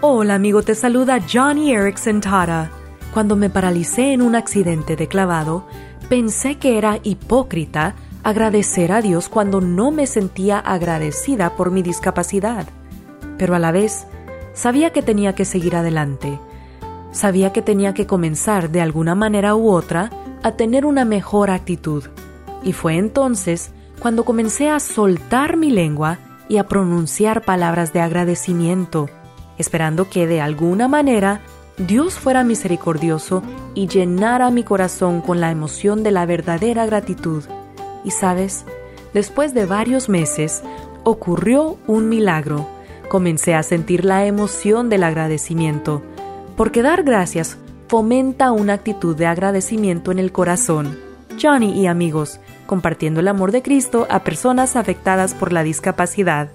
Hola amigo, te saluda Johnny Erickson Tara. Cuando me paralicé en un accidente de clavado, pensé que era hipócrita agradecer a Dios cuando no me sentía agradecida por mi discapacidad. Pero a la vez, sabía que tenía que seguir adelante. Sabía que tenía que comenzar de alguna manera u otra a tener una mejor actitud. Y fue entonces cuando comencé a soltar mi lengua y a pronunciar palabras de agradecimiento, esperando que de alguna manera Dios fuera misericordioso y llenara mi corazón con la emoción de la verdadera gratitud. Y sabes, después de varios meses, ocurrió un milagro. Comencé a sentir la emoción del agradecimiento, porque dar gracias fomenta una actitud de agradecimiento en el corazón. Johnny y amigos, compartiendo el amor de Cristo a personas afectadas por la discapacidad.